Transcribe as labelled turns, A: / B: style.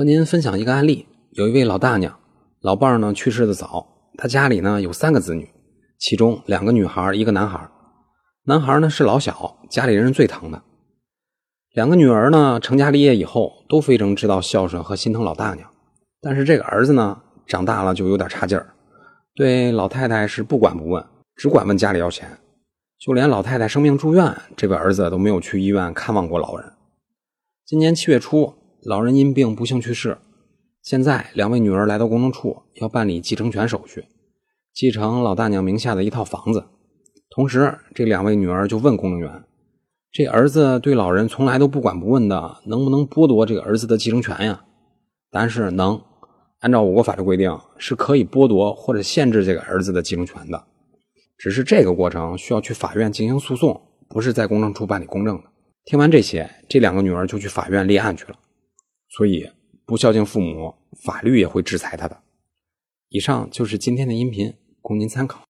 A: 和您分享一个案例，有一位老大娘，老伴儿呢去世的早，她家里呢有三个子女，其中两个女孩，一个男孩。男孩呢是老小，家里人最疼的。两个女儿呢成家立业以后，都非常知道孝顺和心疼老大娘。但是这个儿子呢长大了就有点差劲儿，对老太太是不管不问，只管问家里要钱。就连老太太生病住院，这位儿子都没有去医院看望过老人。今年七月初。老人因病不幸去世，现在两位女儿来到公证处要办理继承权手续，继承老大娘名下的一套房子。同时，这两位女儿就问公证员：“这儿子对老人从来都不管不问的，能不能剥夺这个儿子的继承权呀？”答案是能，按照我国法律规定，是可以剥夺或者限制这个儿子的继承权的。只是这个过程需要去法院进行诉讼，不是在公证处办理公证的。听完这些，这两个女儿就去法院立案去了。所以，不孝敬父母，法律也会制裁他的。以上就是今天的音频，供您参考。